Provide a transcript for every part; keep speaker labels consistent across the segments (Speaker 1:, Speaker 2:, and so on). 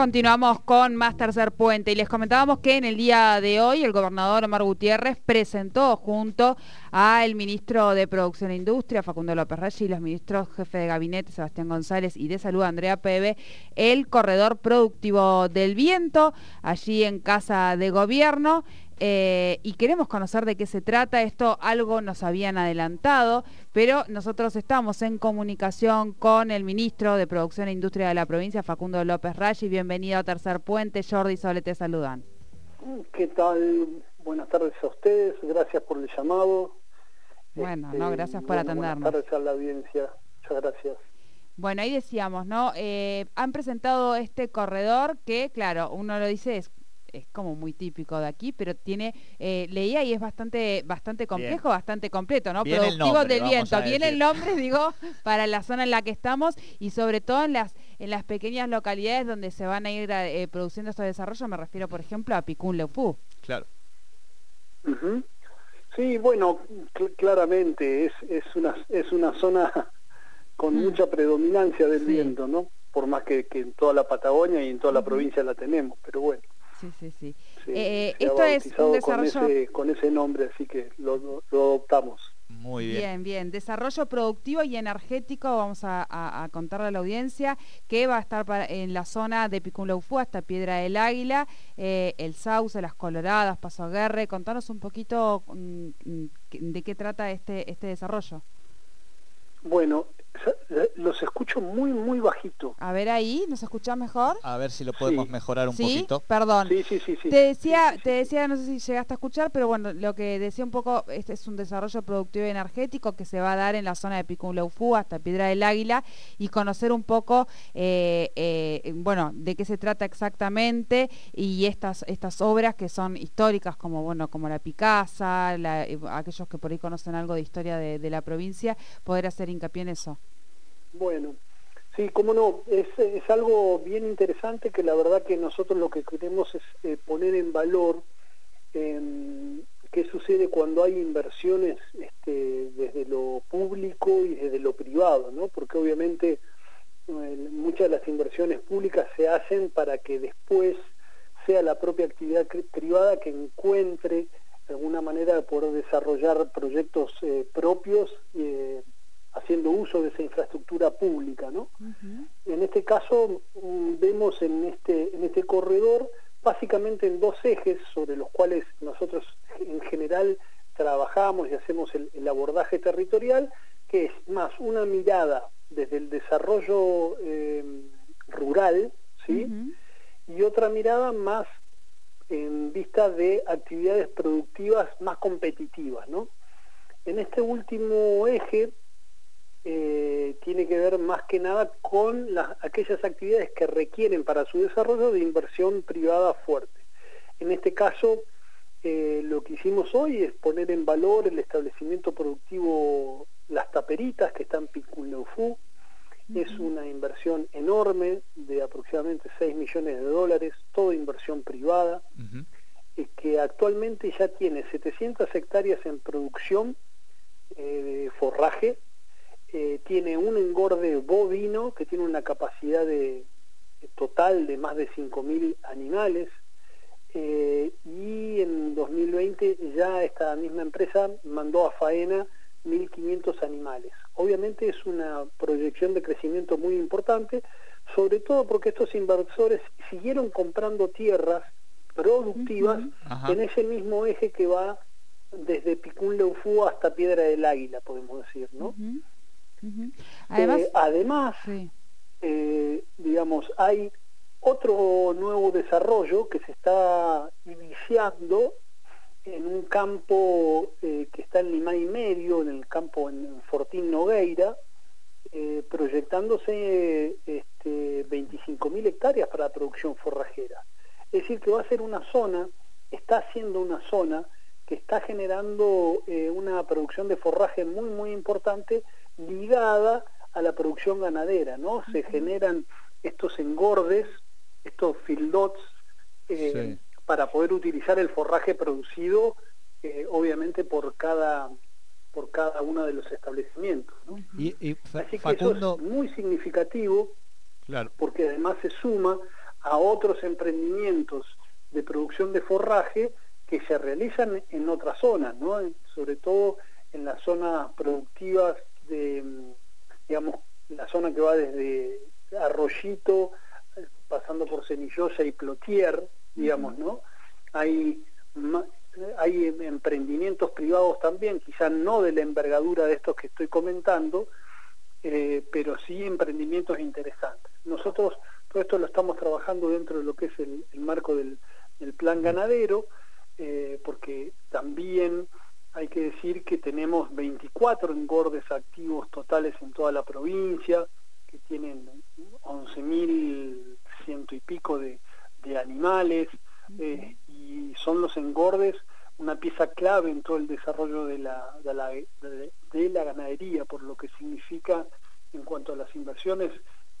Speaker 1: continuamos con más tercer puente y les comentábamos que en el día de hoy el gobernador Omar Gutiérrez presentó junto al ministro de Producción e Industria, Facundo López Reyes, y los ministros jefe de gabinete, Sebastián González, y de Salud, Andrea Pebe, el corredor productivo del viento, allí en Casa de Gobierno. Eh, y queremos conocer de qué se trata. Esto algo nos habían adelantado, pero nosotros estamos en comunicación con el ministro de Producción e Industria de la provincia, Facundo López Rayi. Bienvenido a Tercer Puente. Jordi y Sole te saludan.
Speaker 2: ¿Qué tal? Buenas tardes a ustedes. Gracias por el llamado.
Speaker 1: Bueno, no, este, gracias por atendernos.
Speaker 2: Buenas tardes a la audiencia. Muchas gracias.
Speaker 1: Bueno, ahí decíamos, ¿no? Eh, han presentado este corredor que, claro, uno lo dice, es es como muy típico de aquí, pero tiene, eh, leía y es bastante, bastante complejo, bastante completo, ¿no? Productivo del viento. Viene el nombre, digo, para la zona en la que estamos y sobre todo en las, en las pequeñas localidades donde se van a ir eh, produciendo estos desarrollos, me refiero, por ejemplo, a Picún Leufú.
Speaker 3: Claro.
Speaker 2: Sí, bueno, claramente es, es, una, es una zona con mm. mucha predominancia del viento, ¿no? Por más que, que, en toda la Patagonia y en toda la provincia la tenemos, pero bueno
Speaker 1: sí, sí, sí. Eh, esto es un desarrollo...
Speaker 2: Con ese, nombre, así que lo, adoptamos.
Speaker 1: Muy bien. Bien, bien. Desarrollo productivo y energético, vamos a, contarle a la audiencia, que va a estar en la zona de Picunlaufú hasta Piedra del Águila, eh, el Sauce, las Coloradas, Paso Aguerre. Contanos un poquito mm, mm, de qué trata este, este desarrollo.
Speaker 2: Bueno, los escucho muy, muy bajito.
Speaker 1: A ver ahí, ¿nos escuchás mejor?
Speaker 3: A ver si lo podemos mejorar un
Speaker 1: ¿Sí?
Speaker 3: poquito.
Speaker 1: Perdón.
Speaker 2: Sí, sí, sí,
Speaker 1: Te decía, te decía, no sé si llegaste a escuchar, pero bueno, lo que decía un poco, este es un desarrollo productivo y energético que se va a dar en la zona de Picunleufú hasta Piedra del Águila y conocer un poco, eh, eh, bueno, de qué se trata exactamente y estas, estas obras que son históricas como, bueno, como la Picasa, eh, aquellos que por ahí conocen algo de historia de, de la provincia, poder hacer hincapié en eso.
Speaker 2: Bueno, sí, cómo no, es, es algo bien interesante que la verdad que nosotros lo que queremos es eh, poner en valor eh, qué sucede cuando hay inversiones este, desde lo público y desde lo privado, ¿no? Porque obviamente muchas de las inversiones públicas se hacen para que después sea la propia actividad privada que encuentre alguna manera de poder desarrollar proyectos eh, propios eh, haciendo uso de esa infraestructura pública. ¿no? En este caso mm, vemos en este, en este corredor básicamente en dos ejes sobre los cuales nosotros en general trabajamos y hacemos el, abordaje territorial, que es más una mirada desde el desarrollo eh, rural, ¿sí? y otra mirada más en vista de actividades productivas más competitivas. ¿no? En este último eje eh, tiene que ver más que nada con las, aquellas actividades que requieren para su desarrollo de inversión privada fuerte. En este caso, eh, lo que hicimos hoy es poner en valor el establecimiento productivo Las Taperitas, que está en Piculeufú. Es una inversión enorme de aproximadamente 6 millones de dólares, toda inversión privada, eh, que actualmente ya tiene 700 hectáreas en producción de forraje, eh, tiene un engorde bovino que tiene una capacidad de, total de más de 5.000 animales eh, y en 2020 ya esta misma empresa mandó a faena 1.500 animales. Obviamente es una proyección de crecimiento muy importante, sobre todo porque estos inversores siguieron comprando tierras productivas en ese mismo eje que va desde Picún Leufú hasta Piedra del Águila, podemos decir, ¿no? Además, eh, eh, digamos, hay otro nuevo desarrollo que se está iniciando en un campo eh, que está en Lima y medio, en el campo en Fortín Nogueira, proyectándose este, 25.000 hectáreas para la producción forrajera. Es decir, que va a ser una zona, está siendo una zona que está generando una producción de forraje muy, muy importante ligada a la producción ganadera, ¿no? Se generan estos engordes, estos fildots, eh, para poder utilizar el forraje producido, eh, obviamente por cada por cada uno de los establecimientos.
Speaker 3: Y,
Speaker 2: Así que eso es muy significativo,
Speaker 3: claro.
Speaker 2: porque además se suma a otros emprendimientos de producción de forraje que se realizan en otras zonas, ¿no? sobre todo en las zonas productivas digamos, la zona que va desde Arroyito, pasando por Cenillosa y Plotier, digamos, ¿no? Hay, hay emprendimientos privados también, quizás no de la envergadura de estos que estoy comentando, eh, pero sí emprendimientos interesantes. Nosotros todo esto lo estamos trabajando dentro de lo que es el, marco del, plan ganadero, eh, porque también hay que decir que tenemos 24 engordes activos totales en toda la provincia, que tienen 11.000 ciento y pico de, animales, eh, y son los engordes una pieza clave en todo el desarrollo de la, de la, de la ganadería, por lo que significa en cuanto a las inversiones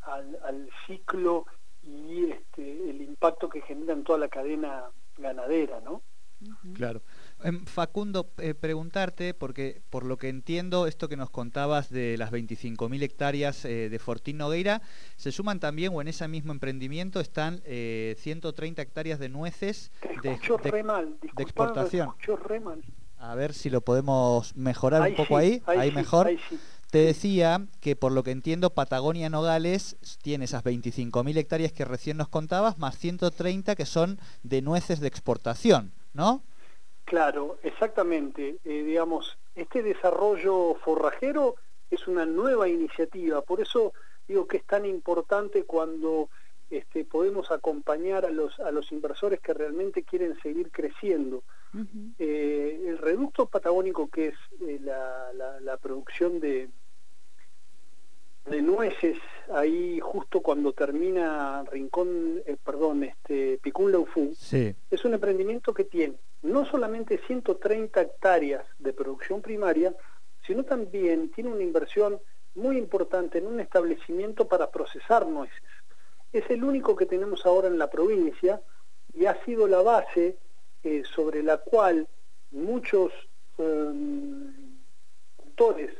Speaker 2: al, ciclo y este, el impacto que genera en toda la cadena ganadera, ¿no?
Speaker 3: Claro. Em, Facundo, eh, preguntarte, porque por lo que entiendo, esto que nos contabas de las 25.000 hectáreas eh, de Fortín Nogueira, se suman también, o en ese mismo emprendimiento, están 130 eh, hectáreas de nueces de, exportación. A ver si lo podemos mejorar un poco ahí, ahí, mejor. Te decía que por lo que entiendo Patagonia Nogales tiene esas 25.000 hectáreas que recién nos contabas, más 130 que son de nueces de exportación, ¿no?
Speaker 2: Claro, exactamente. Eh, digamos, este desarrollo forrajero es una nueva iniciativa, por eso digo que es tan importante cuando este, podemos acompañar a los, a los inversores que realmente quieren seguir creciendo. Eh, el reducto patagónico, que es eh, la, producción de, de nueces ahí justo cuando termina Rincón, eh, perdón, este Picún Leufú, es un emprendimiento que tiene no solamente 130 hectáreas de producción primaria, sino también tiene una inversión muy importante en un establecimiento para procesar nueces. Es el único que tenemos ahora en la provincia y ha sido la base eh, sobre la cual muchos autores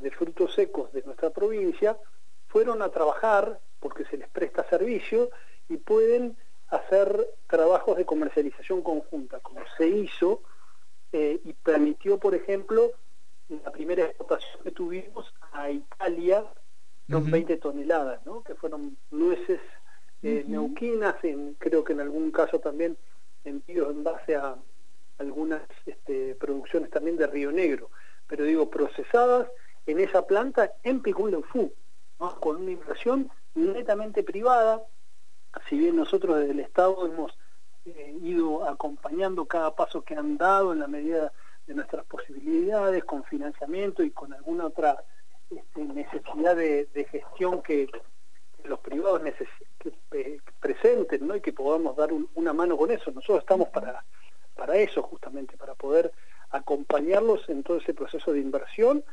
Speaker 2: de frutos secos de nuestra provincia fueron a trabajar porque se les presta servicio y pueden hacer trabajos de comercialización conjunta, como se hizo eh, y permitió, por ejemplo, la primera exportación que tuvimos a Italia, son 20 toneladas, ¿no? que fueron nueces eh, neuquinas, en, creo que en algún caso también envíos en base a algunas este, producciones también de Río Negro, pero digo, procesadas en esa planta en Picún Fu, con una inversión netamente privada, si bien nosotros desde el Estado hemos eh, ido acompañando cada paso que han dado en la medida de nuestras posibilidades, con financiamiento y con alguna otra este, necesidad de, gestión que, los privados que, presenten ¿no? y que podamos dar una mano con eso. Nosotros estamos para, para eso justamente, para poder acompañarlos en todo ese proceso de inversión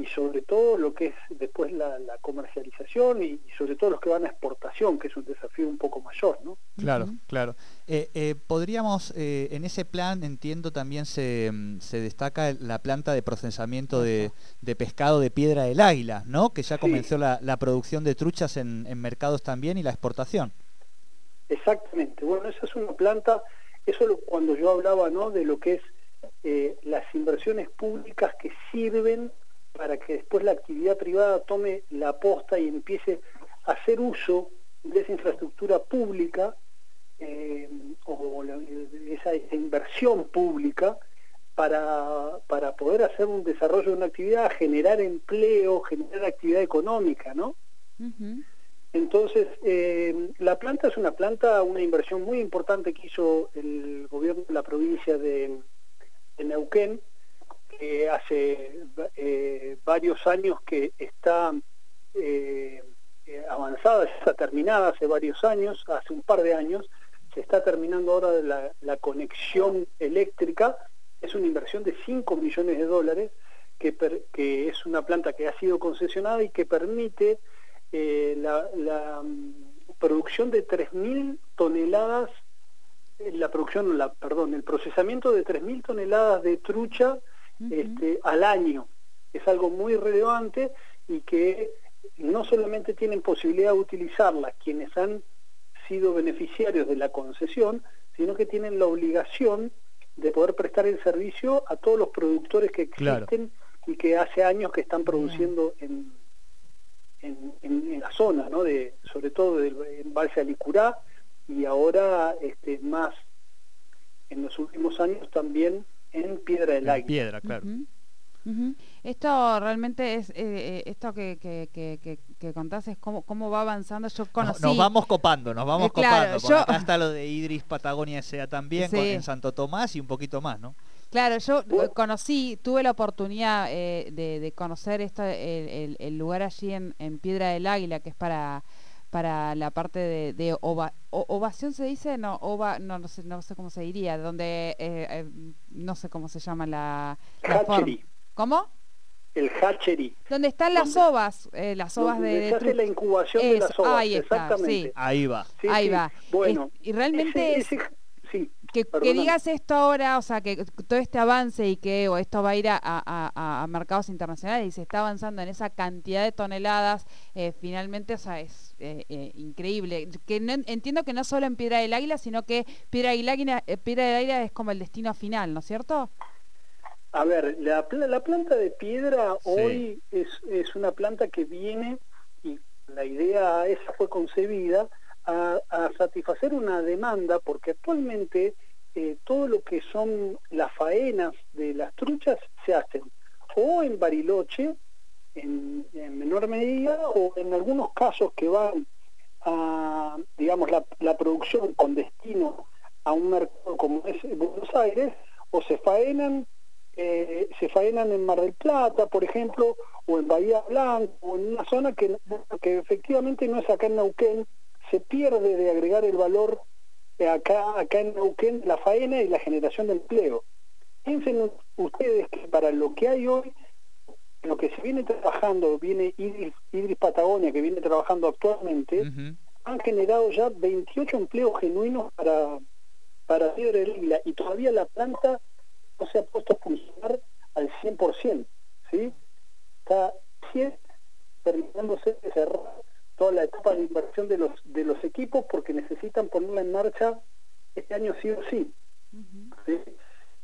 Speaker 2: y sobre todo lo que es después la, comercialización y, sobre todo los que van a exportación, que es un desafío un poco mayor, ¿no?
Speaker 3: Claro, claro. Eh, eh, podríamos, eh, en ese plan, entiendo, también se, mm, se destaca la planta de procesamiento de, pescado de piedra del águila, ¿no? Que ya comenzó la, producción de truchas en, en mercados también y la exportación.
Speaker 2: Exactamente. Bueno, esa es una planta, eso cuando yo hablaba, ¿no? De lo que es las inversiones públicas que sirven para que después la actividad privada tome la posta y empiece a hacer uso de esa infraestructura pública eh, o esa, inversión pública para, para, poder hacer un desarrollo de una actividad, generar empleo, generar actividad económica, ¿no? Entonces, eh, la planta es una planta, una inversión muy importante que hizo el gobierno de la provincia de, de Neuquén, hace eh, varios años que está eh, eh, avanzada, está terminada hace varios años, hace un par de años, se está terminando ahora la, conexión eléctrica, es una inversión de 5 millones de dólares, que, es una planta que ha sido concesionada y que permite la, la, mm, producción de 3.000 toneladas, la producción, la, perdón, el procesamiento de 3.000 toneladas de trucha este, al año. Es algo muy relevante y que no solamente tienen posibilidad de utilizarla quienes han sido beneficiarios de la concesión, sino que tienen la obligación de poder prestar el servicio a todos los productores que existen y que hace años que están produciendo en, en, la zona, ¿no? de, sobre todo del, en Valse Alicurá y ahora este, más en los últimos años también en Piedra del Aire.
Speaker 3: Piedra, claro.
Speaker 1: Esto realmente es, eh, eh, esto que, que, que, que, contás es cómo, cómo va avanzando. Yo conocí...
Speaker 3: nos vamos copando, nos vamos copando. Acá está lo de Idris Patagonia sea también, en Santo Tomás y un poquito más, ¿no?
Speaker 1: Claro, yo conocí, tuve la oportunidad eh, de, conocer esto, el, el, lugar allí en, en Piedra del Águila, que es para para la parte de, de ovación se dice no ova no no sé no sé cómo se diría donde no sé cómo se llama la,
Speaker 2: la
Speaker 1: ¿Cómo?
Speaker 2: El hatchery.
Speaker 1: ¿Dónde están las ovas? Eh, las ovas de,
Speaker 2: se hace la incubación de las ovas.
Speaker 1: Ahí
Speaker 2: exactamente.
Speaker 3: Ahí va.
Speaker 1: ahí va. Bueno, y realmente
Speaker 2: sí,
Speaker 1: que, digas esto ahora, o sea, que todo este avance y que o esto va a ir a, mercados internacionales y se está avanzando en esa cantidad de toneladas, eh, finalmente, o sea, es eh, increíble. Que entiendo que no solo en Piedra del Águila, sino que Piedra del Águila, Piedra del Águila es como el destino final, ¿no es cierto?
Speaker 2: A ver, la, la planta de piedra hoy es, es, una planta que viene, y la idea esa fue concebida, a, satisfacer una demanda, porque actualmente eh, todo lo que son las faenas de las truchas se hacen o en Bariloche, en, menor medida, o en algunos casos que van a, digamos, la, producción con destino a un mercado como es Buenos Aires, o se faenan eh, se faenan en Mar del Plata, por ejemplo, o en Bahía Blanca, o en una zona que, que efectivamente no es acá en Neuquén, se pierde de agregar el valor acá, acá en Neuquén, la faena y la generación de empleo. Piensen ustedes que para lo que hay hoy, lo que se viene trabajando, viene Idris, Patagonia, que viene trabajando actualmente, han generado ya 28 empleos genuinos para, para Piedra de y todavía la planta no se ha puesto a funcionar al 100%, ¿sí? Está terminándose de cerrar toda la etapa de inversión de los, de los equipos porque necesitan ponerla en marcha este año sí o sí.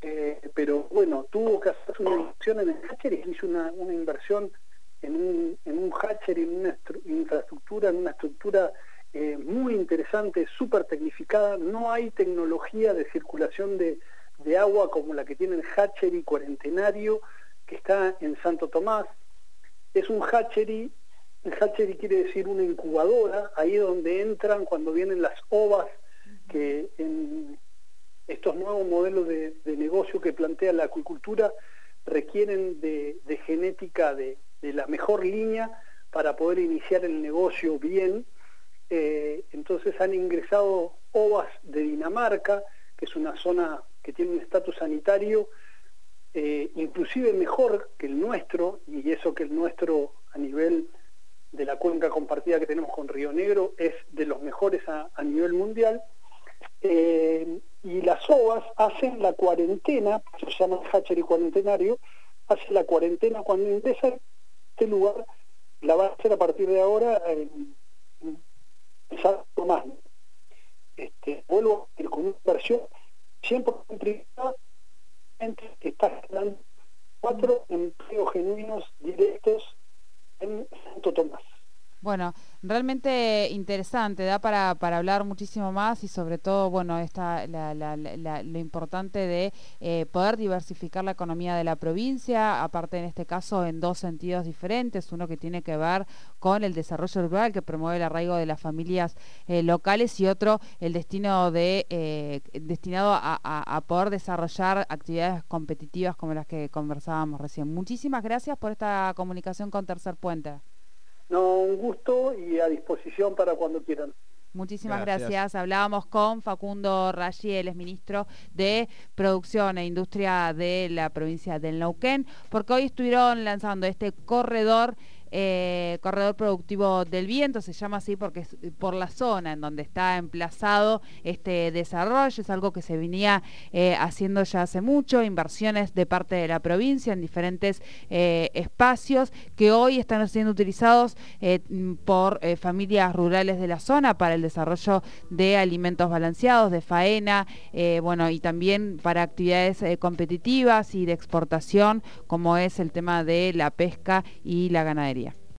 Speaker 2: Eh, pero bueno, tuvo que hacer una inversión en el hatcher y hizo una, inversión en un, en un hatcher, en una infraestructura, en una estructura eh, muy interesante, súper tecnificada. No hay tecnología de circulación de, de agua como la que tiene el hatchery cuarentenario que está en Santo Tomás. Es un hatchery, el hatchery quiere decir una incubadora, ahí donde entran cuando vienen las ovas, que en estos nuevos modelos de, negocio que plantea la acuicultura requieren de, genética de, la mejor línea para poder iniciar el negocio bien. Eh, entonces han ingresado ovas de Dinamarca, que es una zona que tiene un estatus sanitario eh, inclusive mejor que el nuestro, y eso que el nuestro a nivel de la cuenca compartida que tenemos con Río Negro es de los mejores a, nivel mundial, eh, y las OVAs hacen la cuarentena, se llama hatchery cuarentenario, hace la cuarentena cuando ingresa este lugar, la va a hacer a partir de ahora en, más. Este, vuelvo a ir con una versión 100% privada, está generando cuatro empleos genuinos directos en Santo Tomás.
Speaker 1: Bueno, realmente interesante, da para, para hablar muchísimo más y sobre todo, bueno, esta, lo importante de eh, poder diversificar la economía de la provincia, aparte en este caso en dos sentidos diferentes, uno que tiene que ver con el desarrollo rural que promueve el arraigo de las familias eh, locales y otro el destino de eh, destinado a, a poder desarrollar actividades competitivas como las que conversábamos recién. Muchísimas gracias por esta comunicación con Tercer Puente.
Speaker 2: No, un gusto y a disposición para cuando quieran.
Speaker 1: Muchísimas gracias. Hablábamos con Facundo Ragiel, es ministro de Producción e Industria de la provincia del Neuquén, porque hoy estuvieron lanzando este corredor eh, corredor productivo del viento, se llama así porque es por la zona en donde está emplazado este desarrollo, es algo que se venía eh, haciendo ya hace mucho, inversiones de parte de la provincia en diferentes eh, espacios que hoy están siendo utilizados por familias rurales de la zona para el desarrollo de alimentos balanceados, de faena, bueno, y también para actividades competitivas y de exportación, como es el tema de la pesca y la ganadería.